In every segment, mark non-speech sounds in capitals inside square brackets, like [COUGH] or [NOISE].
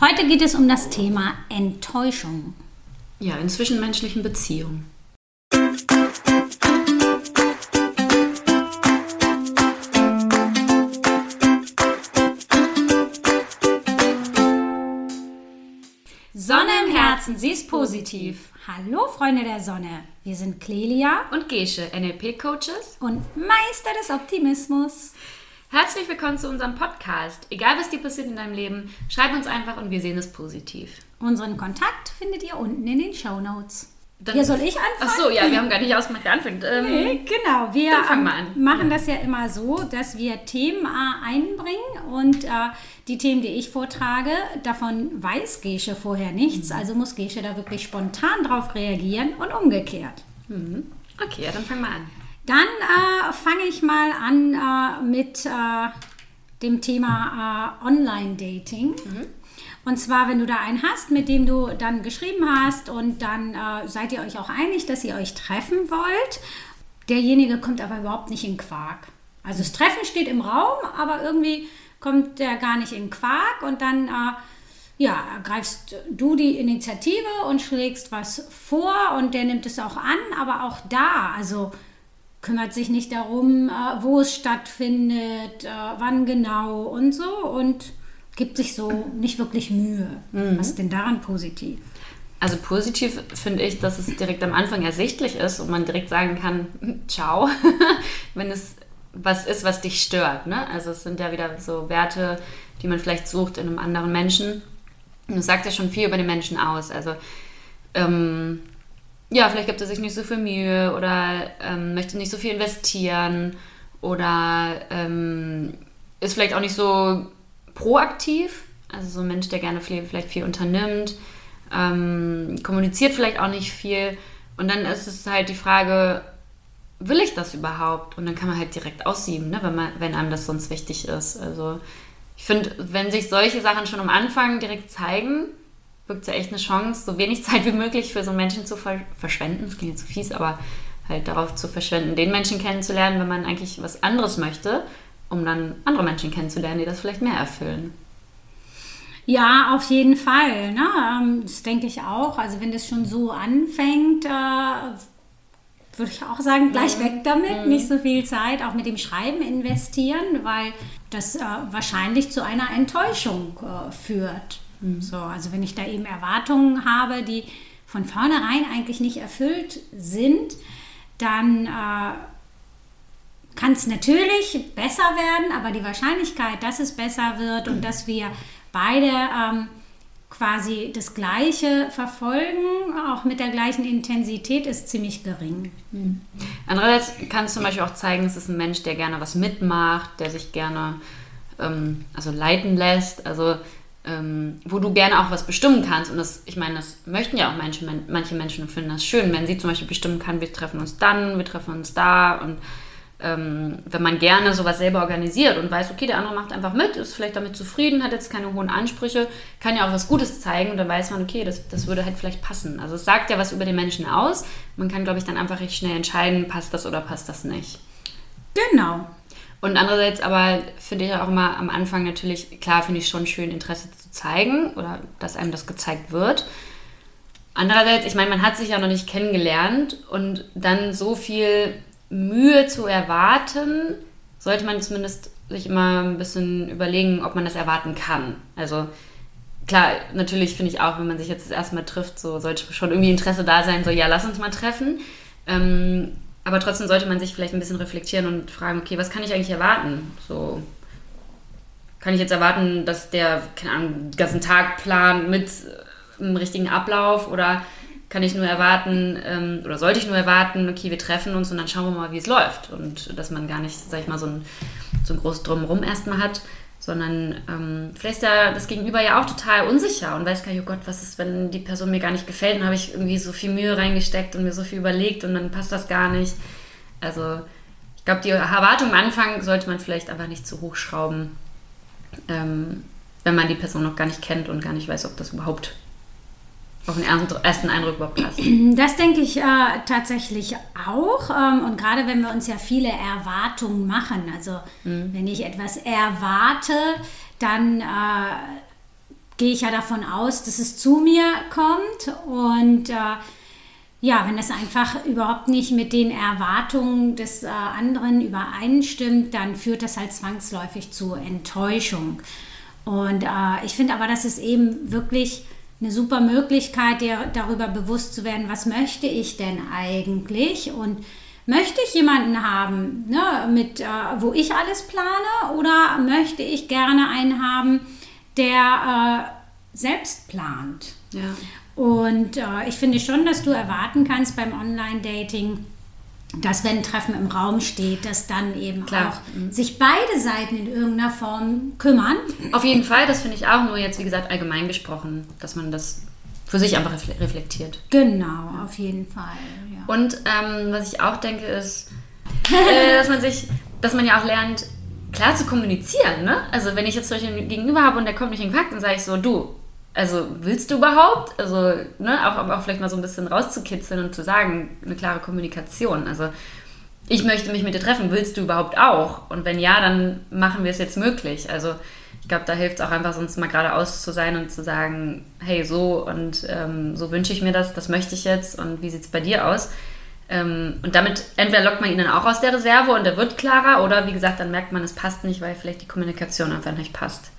Heute geht es um das Thema Enttäuschung. Ja, in zwischenmenschlichen Beziehungen. Sonne im Herzen, sie ist positiv. Hallo Freunde der Sonne, wir sind Clelia Und Gesche, NLP-Coaches. und Meister des Optimismus. Herzlich willkommen zu unserem Podcast. Egal, was dir passiert in deinem Leben, schreib uns einfach und wir sehen es positiv. Unseren Kontakt findet ihr unten in den Show Notes. Hier soll ich anfangen? Ach so, ja, wir haben gar nicht ausgemacht, wer anfängt. Ähm, Nee, genau. Wir ähm, machen das ja immer so, dass wir Themen äh, einbringen und äh, die Themen, die ich vortrage, davon weiß Gesche vorher nichts. Mhm. Also muss Gesche da wirklich spontan drauf reagieren und umgekehrt. Okay, ja, dann fang mal an. Dann äh, fange ich mal an äh, mit äh, dem Thema äh, Online-Dating. Und zwar, wenn du da einen hast, mit dem du dann geschrieben hast und dann äh, seid ihr euch auch einig, dass ihr euch treffen wollt. Derjenige kommt aber überhaupt nicht in Quark. Also das Treffen steht im Raum, aber irgendwie kommt der gar nicht in Quark und dann äh, ja, ergreifst du die Initiative und schlägst was vor und der nimmt es auch an, aber auch da, also kümmert sich nicht darum, äh, wo es stattfindet, äh, wann genau und so und gibt sich so nicht wirklich Mühe. Was ist denn daran positiv? Also positiv finde ich, dass es direkt am Anfang ersichtlich ist und man direkt sagen kann, [LAUGHS] ciao, [LAUGHS] wenn es was ist, was dich stört. Ne? Also es sind ja wieder so Werte, die man vielleicht sucht in einem anderen Menschen. Und das sagt ja schon viel über den Menschen aus. Also ähm, ja, vielleicht gibt er sich nicht so viel Mühe oder ähm, möchte nicht so viel investieren oder ähm, ist vielleicht auch nicht so proaktiv. Also so ein Mensch, der gerne viel, vielleicht viel unternimmt, ähm, kommuniziert vielleicht auch nicht viel. Und dann ist es halt die Frage, will ich das überhaupt? Und dann kann man halt direkt aussieben, ne? wenn, man, wenn einem das sonst wichtig ist. Also ich finde, wenn sich solche Sachen schon am Anfang direkt zeigen, wirkt es ja echt eine Chance, so wenig [LAUGHS] Zeit wie möglich für so einen Menschen zu ver verschwenden. Das klingt jetzt so fies, aber halt darauf zu verschwenden, den Menschen kennenzulernen, wenn man eigentlich was anderes möchte, um dann andere Menschen kennenzulernen, die das vielleicht mehr erfüllen. Ja, auf jeden Fall. Ne? Ähm, Das denke ich auch. Also wenn das schon so anfängt, äh, würde ich auch sagen, gleich weg damit. Nicht so viel Zeit auch mit dem Schreiben investieren, weil das äh, wahrscheinlich zu einer Enttäuschung äh, führt. So, also wenn ich da eben Erwartungen habe, die von vornherein eigentlich nicht erfüllt sind, dann äh, kann es natürlich besser werden, aber die Wahrscheinlichkeit, dass es besser wird und dass wir beide ähm, quasi das Gleiche verfolgen, auch mit der gleichen Intensität, ist ziemlich gering. Andererseits kann es zum Beispiel auch zeigen, es ist ein Mensch, der gerne was mitmacht, der sich gerne ähm, also leiten lässt, also ähm, wo du gerne auch was bestimmen kannst. Und das, ich meine, das möchten ja auch men- manche Menschen und finden das schön, wenn sie zum Beispiel bestimmen kann, wir treffen uns dann, wir treffen uns da und ähm, wenn man gerne sowas selber organisiert und weiß, okay, der andere macht einfach mit, ist vielleicht damit zufrieden, hat jetzt keine hohen Ansprüche, kann ja auch was Gutes zeigen und dann weiß man, okay, das, das würde halt vielleicht passen. Also es sagt ja was über den Menschen aus. Man kann, glaube ich, dann einfach recht schnell entscheiden, passt das oder passt das nicht. Genau. Und andererseits aber finde ich auch immer am Anfang natürlich, klar finde ich schon schön, Interesse zu zeigen oder dass einem das gezeigt wird. Andererseits, ich meine, man hat sich ja noch nicht kennengelernt und dann so viel Mühe zu erwarten, sollte man zumindest sich immer ein bisschen überlegen, ob man das erwarten kann. Also klar, natürlich finde ich auch, wenn man sich jetzt das erste Mal trifft, so sollte schon irgendwie Interesse da sein, so ja, lass uns mal treffen. Ähm, aber trotzdem sollte man sich vielleicht ein bisschen reflektieren und fragen, okay, was kann ich eigentlich erwarten? So, kann ich jetzt erwarten, dass der, keine Ahnung, den ganzen Tag plant mit äh, einem richtigen Ablauf oder kann ich nur erwarten, ähm, oder sollte ich nur erwarten, okay, wir treffen uns und dann schauen wir mal, wie es läuft. Und dass man gar nicht, sag ich mal, so ein, so ein großes Drumherum erstmal hat, sondern ähm, vielleicht ist ja das Gegenüber ja auch total unsicher und weiß gar nicht, oh Gott, was ist, wenn die Person mir gar nicht gefällt, dann habe ich irgendwie so viel Mühe reingesteckt und mir so viel überlegt und dann passt das gar nicht. Also ich glaube, die Erwartung am Anfang sollte man vielleicht einfach nicht zu hoch schrauben, ähm, wenn man die Person noch gar nicht kennt und gar nicht weiß, ob das überhaupt auf den ersten- Eindruck überhaupt passt. [CLEARS THROAT] Das denke ich äh, tatsächlich auch. Ähm, und gerade wenn wir uns ja viele Erwartungen machen, also wenn ich etwas erwarte, dann äh, gehe ich ja davon aus, dass es zu mir kommt und äh, ja, wenn das einfach überhaupt nicht mit den Erwartungen des äh, anderen übereinstimmt, dann führt das halt zwangsläufig zu Enttäuschung. Und äh, ich finde aber, das ist eben wirklich eine super Möglichkeit, dir darüber bewusst zu werden, was möchte ich denn eigentlich und möchte ich jemanden haben, ne, mit, äh, wo ich alles plane oder möchte ich gerne einen haben, der äh, selbst plant? Ja. Und äh, ich finde schon, dass du erwarten kannst beim Online-Dating, dass wenn ein Treffen im Raum steht, dass dann eben Klar. auch mhm. sich beide Seiten in irgendeiner Form kümmern. Auf jeden Fall, das finde ich auch, nur jetzt, wie gesagt, allgemein gesprochen, dass man das für sich einfach reflektiert. Genau, auf jeden Fall. Ja. Und ähm, was ich auch denke, ist, äh, [LAUGHS] dass man sich, dass man ja auch lernt, klar zu kommunizieren. Ne? Also wenn ich jetzt solche Gegenüber habe und der kommt mich in den Kontakt, dann sage ich so, du, also willst du überhaupt? Also, ne, auch, auch vielleicht mal so ein bisschen rauszukitzeln und zu sagen, eine klare Kommunikation. Also, ich möchte mich mit dir treffen, willst du überhaupt auch? Und wenn ja, dann machen wir es jetzt möglich. Also, ich glaube, da hilft es auch einfach, sonst mal geradeaus zu sein und zu sagen, hey, so und ähm, so wünsche ich mir das, das möchte ich jetzt und wie sieht es bei dir aus? Ähm, und damit entweder lockt man ihn dann auch aus der Reserve und er wird klarer oder wie gesagt, dann merkt man, es passt nicht, weil vielleicht die Kommunikation einfach nicht passt.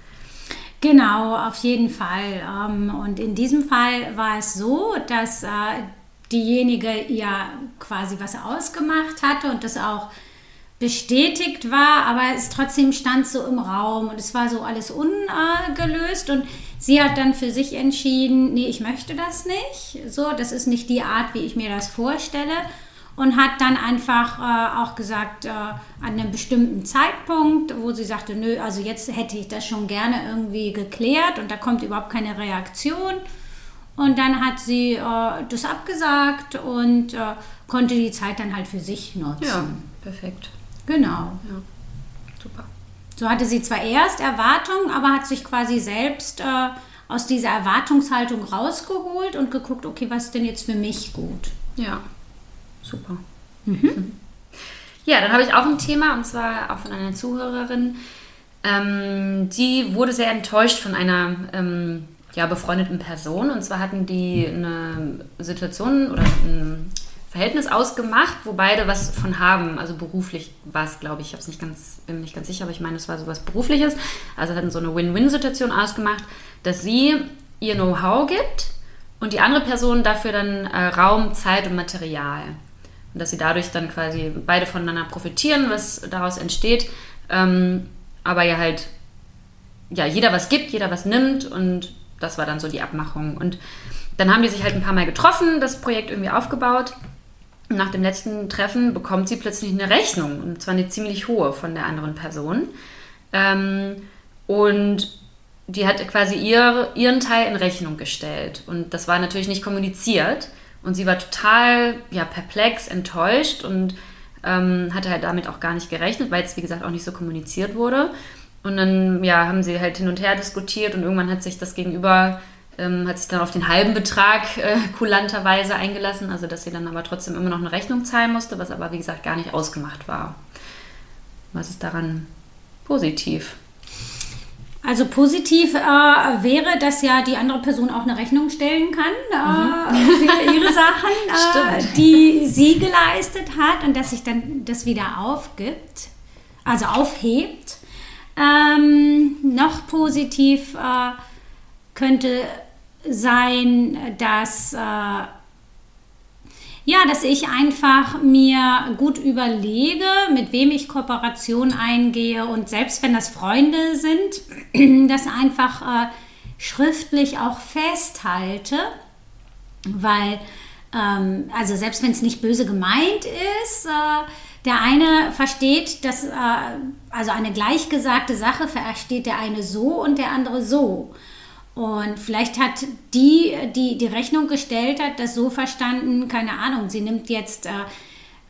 Genau, auf jeden Fall. Ähm, und in diesem Fall war es so, dass äh, diejenige ja quasi was ausgemacht hatte und das auch bestätigt war, aber es trotzdem stand so im Raum und es war so alles ungelöst und sie hat dann für sich entschieden, nee, ich möchte das nicht. So, das ist nicht die Art, wie ich mir das vorstelle und hat dann einfach äh, auch gesagt, äh, an einem bestimmten Zeitpunkt, wo sie sagte, nö, also jetzt hätte ich das schon gerne irgendwie geklärt und da kommt überhaupt keine Reaktion. Und dann hat sie äh, das abgesagt und äh, konnte die Zeit dann halt für sich nutzen. Ja, perfekt. Genau. Ja, super. So hatte sie zwar erst Erwartungen, aber hat sich quasi selbst äh, aus dieser Erwartungshaltung rausgeholt und geguckt, okay, was ist denn jetzt für mich gut? Ja, Super. Mhm. Ja, dann habe ich auch ein Thema und zwar auch von einer Zuhörerin. Ähm, die wurde sehr enttäuscht von einer ähm, ja, befreundeten Person. Und zwar hatten die eine Situation oder ein Verhältnis ausgemacht, wo beide was von haben. Also beruflich war es, glaube ich, ich nicht ganz, bin mir nicht ganz sicher, aber ich meine, es war so was Berufliches. Also hatten so eine Win-Win-Situation ausgemacht, dass sie ihr Know-how gibt und die andere Person dafür dann äh, Raum, Zeit und Material. Dass sie dadurch dann quasi beide voneinander profitieren, was daraus entsteht. Ähm, aber ja halt, ja, jeder was gibt, jeder was nimmt und das war dann so die Abmachung. Und dann haben die sich halt ein paar Mal getroffen, das Projekt irgendwie aufgebaut. Nach dem letzten Treffen bekommt sie plötzlich eine Rechnung, und zwar eine ziemlich hohe von der anderen Person. Ähm, und die hat quasi ihr, ihren Teil in Rechnung gestellt. Und das war natürlich nicht kommuniziert. Und sie war total ja, perplex, enttäuscht und ähm, hatte halt damit auch gar nicht gerechnet, weil es, wie gesagt, auch nicht so kommuniziert wurde. Und dann ja, haben sie halt hin und her diskutiert und irgendwann hat sich das Gegenüber, ähm, hat sich dann auf den halben Betrag äh, kulanterweise eingelassen, also dass sie dann aber trotzdem immer noch eine Rechnung zahlen musste, was aber, wie gesagt, gar nicht ausgemacht war. Was ist daran positiv? Also positiv äh, wäre, dass ja die andere Person auch eine Rechnung stellen kann äh, mhm. für ihre Sachen, [LAUGHS] äh, die sie geleistet hat und dass sich dann das wieder aufgibt, also aufhebt. Ähm, noch positiv äh, könnte sein, dass äh, ja, dass ich einfach mir gut überlege, mit wem ich Kooperation eingehe und selbst wenn das Freunde sind, [CLEARS THROAT] das einfach äh, schriftlich auch festhalte, weil, ähm, also selbst wenn es nicht böse gemeint ist, äh, der eine versteht, dass, äh, also eine gleichgesagte Sache versteht der eine so und der andere so. Und vielleicht hat die, die die Rechnung gestellt hat, das so verstanden, keine Ahnung, sie nimmt jetzt äh,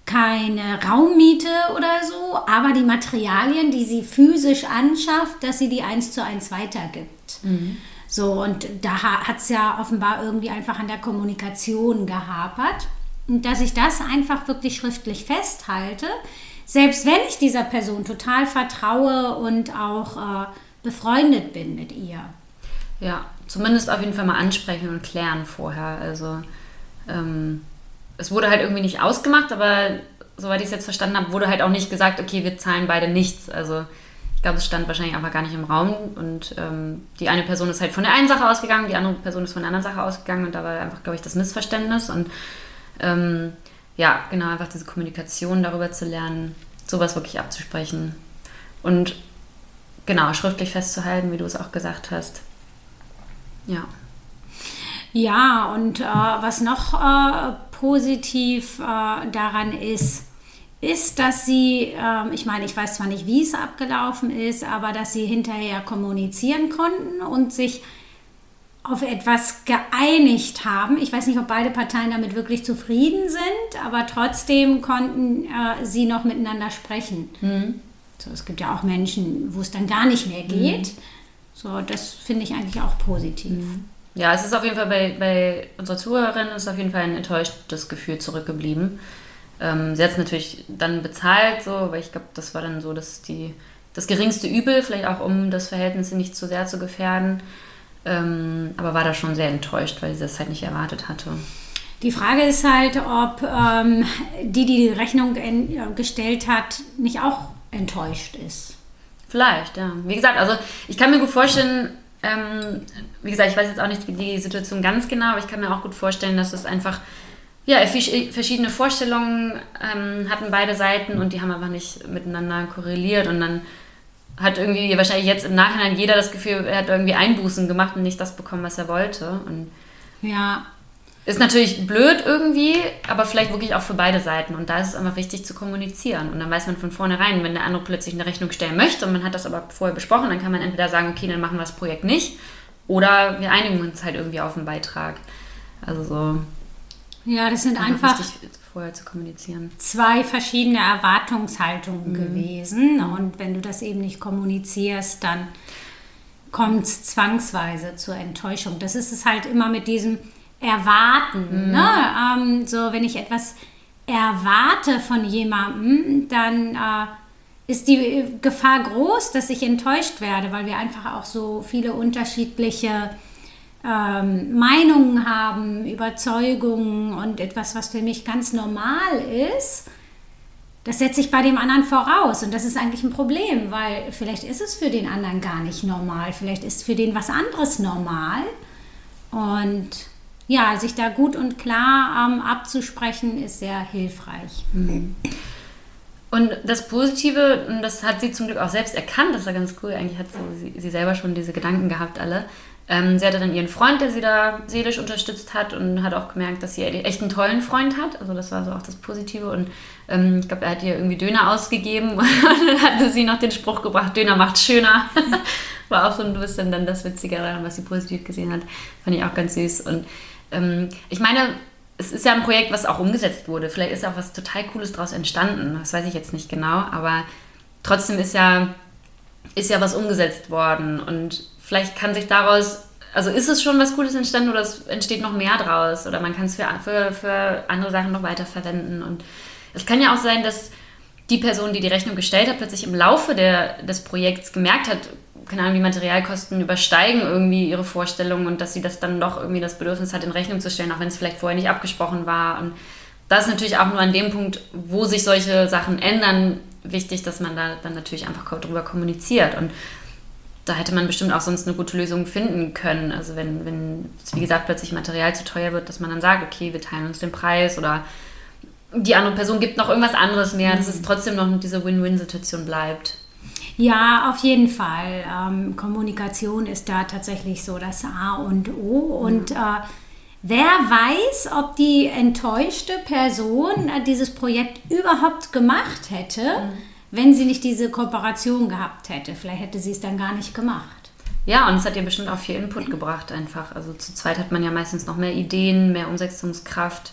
keine Raummiete oder so, aber die Materialien, die sie physisch anschafft, dass sie die eins zu eins weitergibt. Mhm. So, und da hat es ja offenbar irgendwie einfach an der Kommunikation gehapert. Und dass ich das einfach wirklich schriftlich festhalte, selbst wenn ich dieser Person total vertraue und auch äh, befreundet bin mit ihr. Ja, zumindest auf jeden Fall mal ansprechen und klären vorher. Also ähm, es wurde halt irgendwie nicht ausgemacht, aber soweit ich es jetzt verstanden habe, wurde halt auch nicht gesagt, okay, wir zahlen beide nichts. Also ich glaube, es stand wahrscheinlich einfach gar nicht im Raum und ähm, die eine Person ist halt von der einen Sache ausgegangen, die andere Person ist von der anderen Sache ausgegangen und da war einfach, glaube ich, das Missverständnis und ähm, ja, genau, einfach diese Kommunikation darüber zu lernen, sowas wirklich abzusprechen und genau, schriftlich festzuhalten, wie du es auch gesagt hast. Ja. Ja, und äh, was noch äh, positiv äh, daran ist, ist, dass sie, ähm, ich meine, ich weiß zwar nicht, wie es abgelaufen ist, aber dass sie hinterher kommunizieren konnten und sich auf etwas geeinigt haben. Ich weiß nicht, ob beide Parteien damit wirklich zufrieden sind, aber trotzdem konnten äh, sie noch miteinander sprechen. Mhm. So, es gibt ja auch Menschen, wo es dann gar nicht mehr geht. Mhm. So, das finde ich eigentlich auch positiv. Mhm. Ja, es ist auf jeden Fall bei, bei unserer Zuhörerin ist auf jeden Fall ein enttäuschtes Gefühl zurückgeblieben. Ähm, sie hat es natürlich dann bezahlt, so, weil ich glaube, das war dann so dass die, das geringste Übel, vielleicht auch um das Verhältnis nicht zu sehr zu gefährden. Ähm, aber war da schon sehr enttäuscht, weil sie das halt nicht erwartet hatte. Die Frage ist halt, ob ähm, die, die die Rechnung in, gestellt hat, nicht auch enttäuscht ist. Vielleicht, ja. Wie gesagt, also ich kann mir gut vorstellen, ähm, wie gesagt, ich weiß jetzt auch nicht die Situation ganz genau, aber ich kann mir auch gut vorstellen, dass es einfach ja, verschiedene Vorstellungen ähm, hatten beide Seiten und die haben einfach nicht miteinander korreliert und dann hat irgendwie wahrscheinlich jetzt im Nachhinein jeder das Gefühl, er hat irgendwie Einbußen gemacht und nicht das bekommen, was er wollte. Und ja. Ist natürlich blöd irgendwie, aber vielleicht wirklich auch für beide Seiten. Und da ist es einfach wichtig zu kommunizieren. Und dann weiß man von vornherein, wenn der andere plötzlich eine Rechnung stellen möchte und man hat das aber vorher besprochen, dann kann man entweder sagen, okay, dann machen wir das Projekt nicht. Oder wir einigen uns halt irgendwie auf einen Beitrag. Also so. Ja, das sind einfach, wichtig, vorher zu kommunizieren. zwei verschiedene Erwartungshaltungen mhm. gewesen. Und wenn du das eben nicht kommunizierst, dann kommt es zwangsweise zur Enttäuschung. Das ist es halt immer mit diesem Erwarten. Mhm. Ne? Ähm, so, wenn ich etwas erwarte von jemandem, dann äh, ist die Gefahr groß, dass ich enttäuscht werde, weil wir einfach auch so viele unterschiedliche ähm, Meinungen haben, Überzeugungen und etwas, was für mich ganz normal ist, das setze ich bei dem anderen voraus. Und das ist eigentlich ein Problem, weil vielleicht ist es für den anderen gar nicht normal. Vielleicht ist für den was anderes normal. Und ja, sich da gut und klar ähm, abzusprechen, ist sehr hilfreich. Mhm. Und das Positive, und das hat sie zum Glück auch selbst erkannt, das war ganz cool, eigentlich hat sie, sie selber schon diese Gedanken gehabt alle, ähm, sie hatte dann ihren Freund, der sie da seelisch unterstützt hat und hat auch gemerkt, dass sie echt einen tollen Freund hat. Also das war so auch das Positive. Und ähm, ich glaube, er hat ihr irgendwie Döner ausgegeben [LAUGHS] und dann hatte sie noch den Spruch gebracht, Döner macht schöner. [LAUGHS] war auch so ein bisschen dann das Witzige daran, was sie positiv gesehen hat. Fand ich auch ganz süß. Und ähm, ich meine, es ist ja ein Projekt, was auch umgesetzt wurde. Vielleicht ist auch was total Cooles daraus entstanden. Das weiß ich jetzt nicht genau. Aber trotzdem ist ja, ist ja was umgesetzt worden. Und vielleicht kann sich daraus, also ist es schon was Cooles entstanden oder es entsteht noch mehr draus oder man kann es für, für, für andere Sachen noch weiter verwenden. Und es kann ja auch sein, dass die Person, die die Rechnung gestellt hat, plötzlich im Laufe der, des Projekts gemerkt hat, keine Ahnung, die Materialkosten übersteigen irgendwie ihre Vorstellungen und dass sie das dann doch irgendwie das Bedürfnis hat, in Rechnung zu stellen, auch wenn es vielleicht vorher nicht abgesprochen war. Und das ist natürlich auch nur an dem Punkt, wo sich solche Sachen ändern, wichtig, dass man da dann natürlich einfach darüber kommuniziert. Und da hätte man bestimmt auch sonst eine gute Lösung finden können. Also wenn, wenn wie gesagt, plötzlich Material zu teuer wird, dass man dann sagt, okay, wir teilen uns den Preis oder die andere Person gibt noch irgendwas anderes mehr, dass es mhm. trotzdem noch diese Win-Win-Situation bleibt. Ja, auf jeden Fall. Ähm, Kommunikation ist da tatsächlich so das A und O. Und äh, wer weiß, ob die enttäuschte Person äh, dieses Projekt überhaupt gemacht hätte. Mhm wenn sie nicht diese Kooperation gehabt hätte. Vielleicht hätte sie es dann gar nicht gemacht. Ja, und es hat ihr bestimmt auch viel Input gebracht einfach. Also zu zweit hat man ja meistens noch mehr Ideen, mehr Umsetzungskraft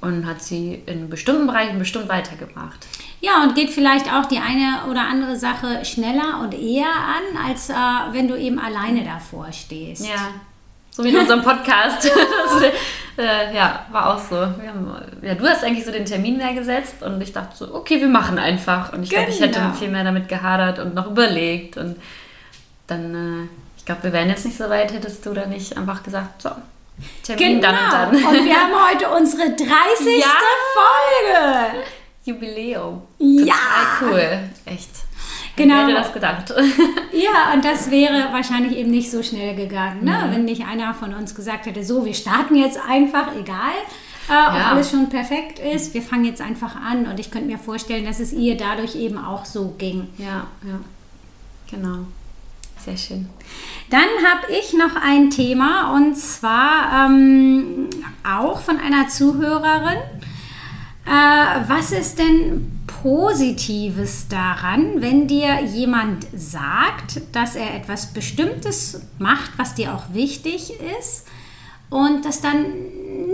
und hat sie in bestimmten Bereichen bestimmt weitergebracht. Ja, und geht vielleicht auch die eine oder andere Sache schneller und eher an, als äh, wenn du eben alleine davor stehst. Ja, so wie in unserem Podcast. [LAUGHS] also, äh, ja, war auch so. Haben, ja, du hast eigentlich so den Termin mehr gesetzt und ich dachte so, okay, wir machen einfach. Und ich genau. glaube, ich hätte viel mehr damit gehadert und noch überlegt. Und dann, äh, ich glaube, wir wären jetzt nicht so weit, hättest du da nicht einfach gesagt, so, Termin genau. dann und dann. Und wir haben heute unsere 30. Ja. Folge. Jubiläum. Ja. Total cool. Echt. Genau. Wer hätte das gedacht? [LAUGHS] Ja, und das wäre wahrscheinlich eben nicht so schnell gegangen, ne? Mhm. wenn nicht einer von uns gesagt hätte, so, wir starten jetzt einfach, egal, äh, ob Ja. alles schon perfekt ist, wir fangen jetzt einfach an. Und ich könnte mir vorstellen, dass es ihr dadurch eben auch so ging. ja, ja. Genau. Sehr schön. Dann habe ich noch ein Thema und zwar ähm, auch von einer Zuhörerin. Äh, was ist denn Positives daran, wenn dir jemand sagt, dass er etwas Bestimmtes macht, was dir auch wichtig ist und das dann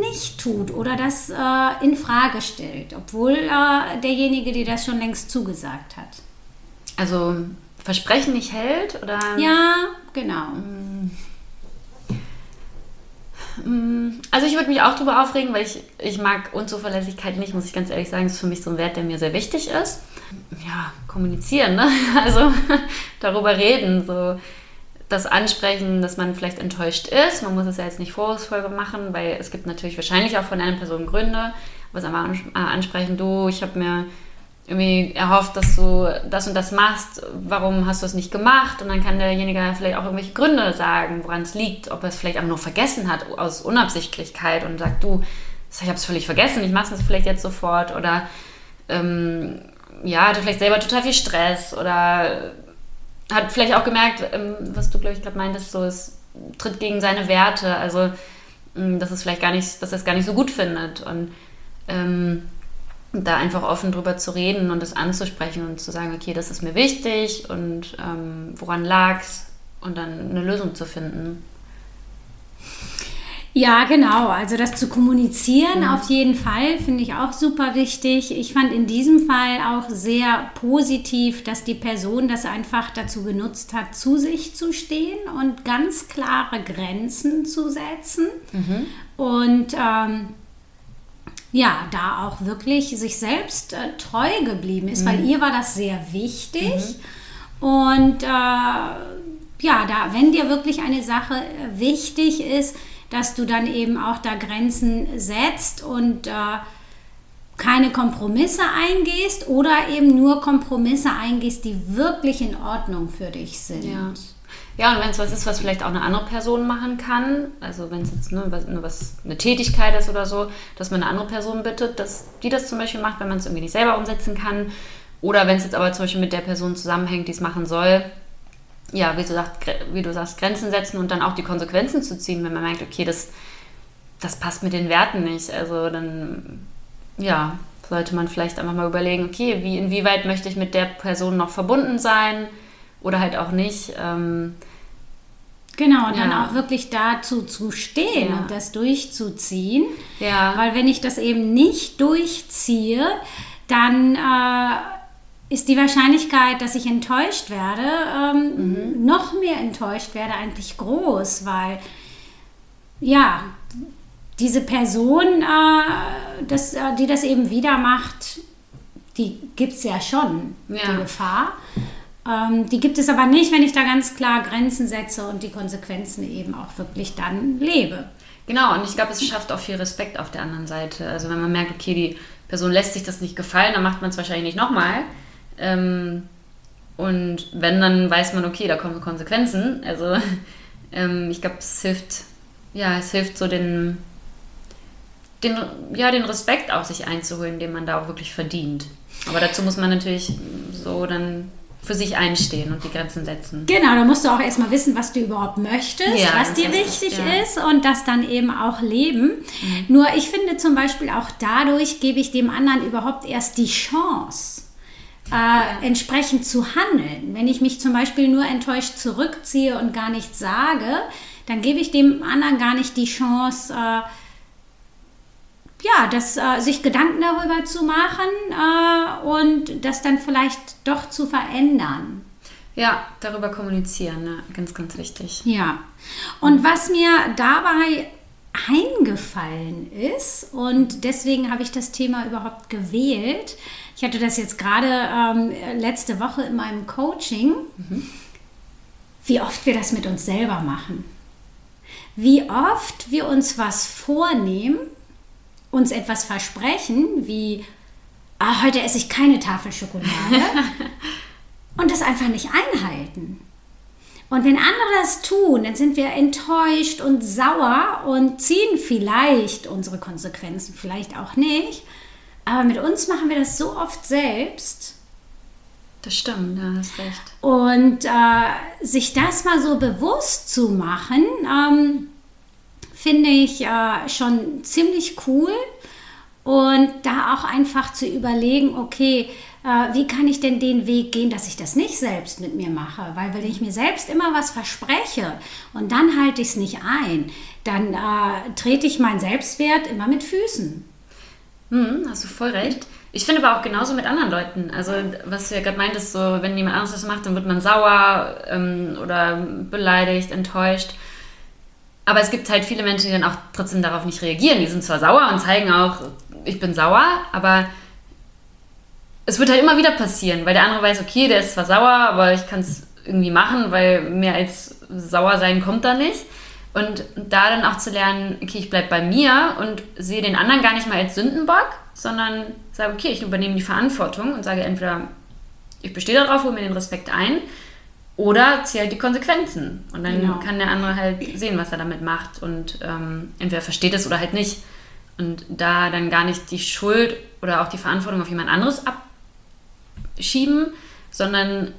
nicht tut oder das äh, in Frage stellt, obwohl äh, derjenige dir das schon längst zugesagt hat? Also Versprechen nicht hält oder? Ja, genau. Also ich würde mich auch darüber aufregen, weil ich, ich mag Unzuverlässigkeit nicht, muss ich ganz ehrlich sagen. Das ist für mich so ein Wert, der mir sehr wichtig ist. Ja, kommunizieren, ne? [LAUGHS] Also [LAUGHS] darüber reden, so das Ansprechen, dass man vielleicht enttäuscht ist. Man muss es ja jetzt nicht vorwurfsvoll machen, weil es gibt natürlich wahrscheinlich auch von einer Person Gründe. Aber es einfach äh, ansprechen, du, ich habe mir irgendwie erhofft, dass du das und das machst, warum hast du es nicht gemacht? Und dann kann derjenige vielleicht auch irgendwelche Gründe sagen, woran es liegt, ob er es vielleicht einfach nur vergessen hat aus Unabsichtlichkeit und sagt, du, ich habe es völlig vergessen, ich mache es vielleicht jetzt sofort. Oder ähm, ja, hatte vielleicht selber total viel Stress. Oder hat vielleicht auch gemerkt, ähm, was du, glaube ich, gerade meintest, so es tritt gegen seine Werte, also ähm, dass es vielleicht gar nicht, dass er es gar nicht so gut findet. Und ähm, da einfach offen drüber zu reden und das anzusprechen und zu sagen, okay, das ist mir wichtig und ähm, woran lag's und dann eine Lösung zu finden. Ja, genau. Also das zu kommunizieren auf jeden Fall finde ich auch super wichtig. Ich fand in diesem Fall auch sehr positiv, dass die Person das einfach dazu genutzt hat, zu sich zu stehen und ganz klare Grenzen zu setzen. Und ähm, ja, da auch wirklich sich selbst äh, treu geblieben ist, weil ihr war das sehr wichtig. Und äh, ja, da, wenn dir wirklich eine Sache äh, wichtig ist, dass du dann eben auch da Grenzen setzt und äh, keine Kompromisse eingehst oder eben nur Kompromisse eingehst, die wirklich in Ordnung für dich sind. Ja. Ja, und wenn es was ist, was vielleicht auch eine andere Person machen kann, also wenn es jetzt nur was, nur was eine Tätigkeit ist oder so, dass man eine andere Person bittet, dass die das zum Beispiel macht, wenn man es irgendwie nicht selber umsetzen kann. Oder wenn es jetzt aber zum Beispiel mit der Person zusammenhängt, die es machen soll, ja, wie du, sagst, wie du sagst, Grenzen setzen und dann auch die Konsequenzen zu ziehen, wenn man merkt, okay, das, das passt mit den Werten nicht. Also dann, ja, sollte man vielleicht einfach mal überlegen, okay, wie, inwieweit möchte ich mit der Person noch verbunden sein oder halt auch nicht. Ähm, Genau, und dann Ja. auch wirklich dazu zu stehen Ja. und das durchzuziehen. ja, Weil wenn ich das eben nicht durchziehe, dann äh, ist die Wahrscheinlichkeit, dass ich enttäuscht werde, ähm, noch mehr enttäuscht werde, eigentlich groß, weil ja, diese Person, äh, das, äh, die das eben wieder macht, die gibt es ja schon, Ja. die Gefahr. Ähm, die gibt es aber nicht, wenn ich da ganz klar Grenzen setze und die Konsequenzen eben auch wirklich dann lebe. Genau, und ich glaube, es schafft auch viel Respekt auf der anderen Seite. Also wenn man merkt, okay, die Person lässt sich das nicht gefallen, dann macht man es wahrscheinlich nicht nochmal. Ähm, und wenn, dann weiß man, okay, da kommen Konsequenzen. Also [LAUGHS] ähm, ich glaube, es hilft, ja, es hilft so den, den, ja, den Respekt auch sich einzuholen, den man da auch wirklich verdient. Aber dazu muss man natürlich so dann für sich einstehen und die Grenzen setzen. Genau, da musst du auch erstmal wissen, was du überhaupt möchtest, Ja, was dir ist wichtig wichtig, ja. ist und das dann eben auch leben. Nur ich finde zum Beispiel auch dadurch gebe ich dem anderen überhaupt erst die Chance, äh, entsprechend zu handeln. Wenn ich mich zum Beispiel nur enttäuscht zurückziehe und gar nichts sage, dann gebe ich dem anderen gar nicht die Chance, äh, ja, das, äh, sich Gedanken darüber zu machen äh, und das dann vielleicht doch zu verändern. Ja, darüber kommunizieren, ne? ganz, ganz wichtig. Ja. Und was mir dabei eingefallen ist, und deswegen habe ich das Thema überhaupt gewählt, ich hatte das jetzt gerade ähm, letzte Woche in meinem Coaching, wie oft wir das mit uns selber machen. Wie oft wir uns was vornehmen, uns etwas versprechen, wie ah, heute esse ich keine Tafel Schokolade [LAUGHS] und das einfach nicht einhalten. Und wenn andere das tun, dann sind wir enttäuscht und sauer und ziehen vielleicht unsere Konsequenzen, vielleicht auch nicht. Aber mit uns machen wir das so oft selbst. Das stimmt, da hast recht. Und äh, sich das mal so bewusst zu machen, ähm, finde ich äh, schon ziemlich cool. Und da auch einfach zu überlegen, okay, äh, wie kann ich denn den Weg gehen, dass ich das nicht selbst mit mir mache? Weil wenn ich mir selbst immer was verspreche und dann halte ich es nicht ein, dann äh, trete ich meinen Selbstwert immer mit Füßen. Hm, hast du voll recht. Ich finde aber auch genauso mit anderen Leuten. Also, was du ja gerade meintest, so, wenn jemand anderes das macht, dann wird man sauer ähm, oder beleidigt, enttäuscht. Aber es gibt halt viele Menschen, die dann auch trotzdem darauf nicht reagieren. Die sind zwar sauer und zeigen auch, ich bin sauer, aber es wird halt immer wieder passieren, weil der andere weiß, okay, der ist zwar sauer, aber ich kann es irgendwie machen, weil mehr als sauer sein kommt da nicht. Und da dann auch zu lernen, okay, ich bleibe bei mir und sehe den anderen gar nicht mal als Sündenbock, sondern sage, okay, ich übernehme die Verantwortung und sage entweder, ich bestehe darauf, hole mir den Respekt ein, oder halt die Konsequenzen. Und dann genau. kann der andere halt sehen, was er damit macht und ähm, entweder versteht es oder halt nicht. Und da dann gar nicht die Schuld oder auch die Verantwortung auf jemand anderes abschieben, sondern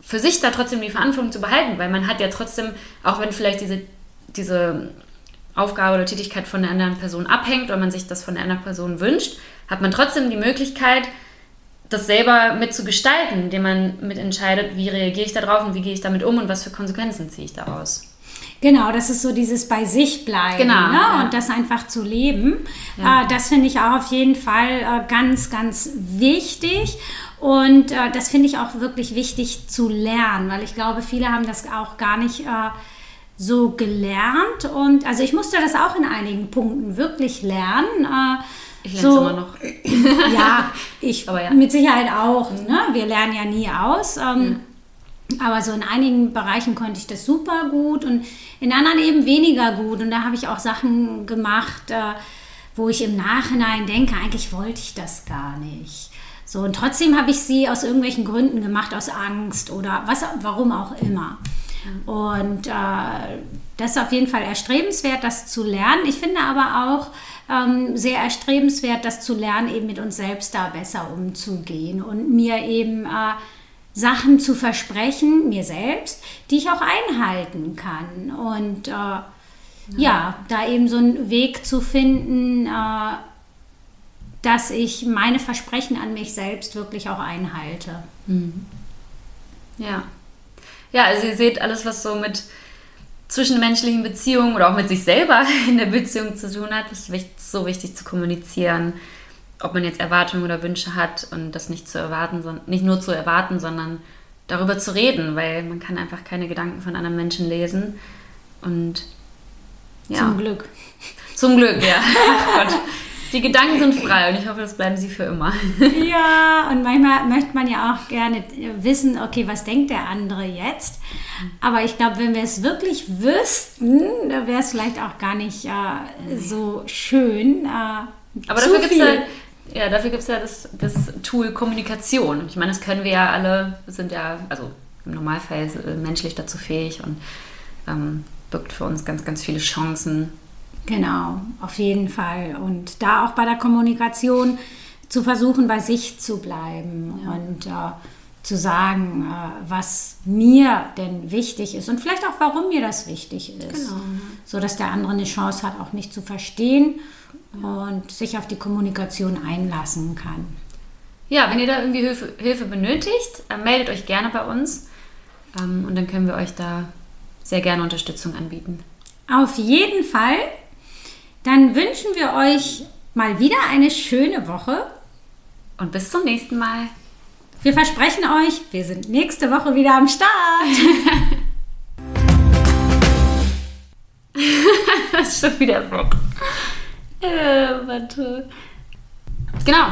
für sich da trotzdem die Verantwortung zu behalten, weil man hat ja trotzdem, auch wenn vielleicht diese, diese Aufgabe oder Tätigkeit von der anderen Person abhängt oder man sich das von der anderen Person wünscht, hat man trotzdem die Möglichkeit, das selber mitzugestalten, indem man mitentscheidet, wie reagiere ich darauf und wie gehe ich damit um und was für Konsequenzen ziehe ich daraus. Genau, das ist so dieses bei sich bleiben genau, ne? ja. und das einfach zu leben. Ja. Äh, das finde ich auch auf jeden Fall äh, ganz, ganz wichtig. Und äh, das finde ich auch wirklich wichtig zu lernen, weil ich glaube, viele haben das auch gar nicht so gelernt. Und also ich musste das auch in einigen Punkten wirklich lernen. Äh, ich lerne so, immer noch. ja, [LAUGHS] ich ja. mit Sicherheit auch. Ne? Wir lernen ja nie aus. Ähm, mhm. Aber so in einigen Bereichen konnte ich das super gut und in anderen eben weniger gut. Und da habe ich auch Sachen gemacht, äh, wo ich im Nachhinein denke, eigentlich wollte ich das gar nicht. So, und trotzdem habe ich sie aus irgendwelchen Gründen gemacht, aus Angst oder was, warum auch immer. Und äh, das ist auf jeden Fall erstrebenswert, das zu lernen. Ich finde aber auch ähm, sehr erstrebenswert, das zu lernen, eben mit uns selbst da besser umzugehen und mir eben äh, Sachen zu versprechen, mir selbst, die ich auch einhalten kann. Und äh, ja. ja. da eben so einen Weg zu finden, äh, dass ich meine Versprechen an mich selbst wirklich auch einhalte. Mhm. Ja. Ja, also ihr seht alles, was so mit zwischenmenschlichen Beziehungen oder auch mit sich selber [LAUGHS] in der Beziehung zu tun hat, ist so wichtig zu kommunizieren, ob man jetzt Erwartungen oder Wünsche hat und das nicht zu erwarten, nicht nur zu erwarten, sondern darüber zu reden, weil man kann einfach keine Gedanken von anderen Menschen lesen und ja. Zum Glück. Zum Glück, ja. [LAUGHS] Oh die Gedanken sind frei und ich hoffe, das bleiben sie für immer. [LAUGHS] Ja, und manchmal möchte man ja auch gerne wissen, okay, was denkt der andere jetzt? Aber ich glaube, wenn wir es wirklich wüssten, wäre es vielleicht auch gar nicht äh, so schön. Äh, Aber dafür gibt es ja, ja, dafür gibt es ja das, das Tool Kommunikation. Ich meine, das können wir ja alle, sind ja, also im Normalfall äh, menschlich dazu fähig und ähm, birgt für uns ganz, ganz viele Chancen, Genau, auf jeden Fall. Und da auch bei der Kommunikation zu versuchen, bei sich zu bleiben ja. und äh, zu sagen, äh, was mir denn wichtig ist und vielleicht auch, warum mir das wichtig ist. Genau. So dass der andere eine Chance hat, auch mich zu verstehen ja. und sich auf die Kommunikation einlassen kann. Ja, wenn ihr da irgendwie Hilfe, Hilfe benötigt, äh, meldet euch gerne bei uns ähm, und dann können wir euch da sehr gerne Unterstützung anbieten. Auf jeden Fall dann wünschen wir euch mal wieder eine schöne Woche. Und bis zum nächsten Mal. Wir versprechen euch, wir sind nächste Woche wieder am Start. das [LAUGHS] ist [LAUGHS] schon wieder Bock. Äh, warte. Genau.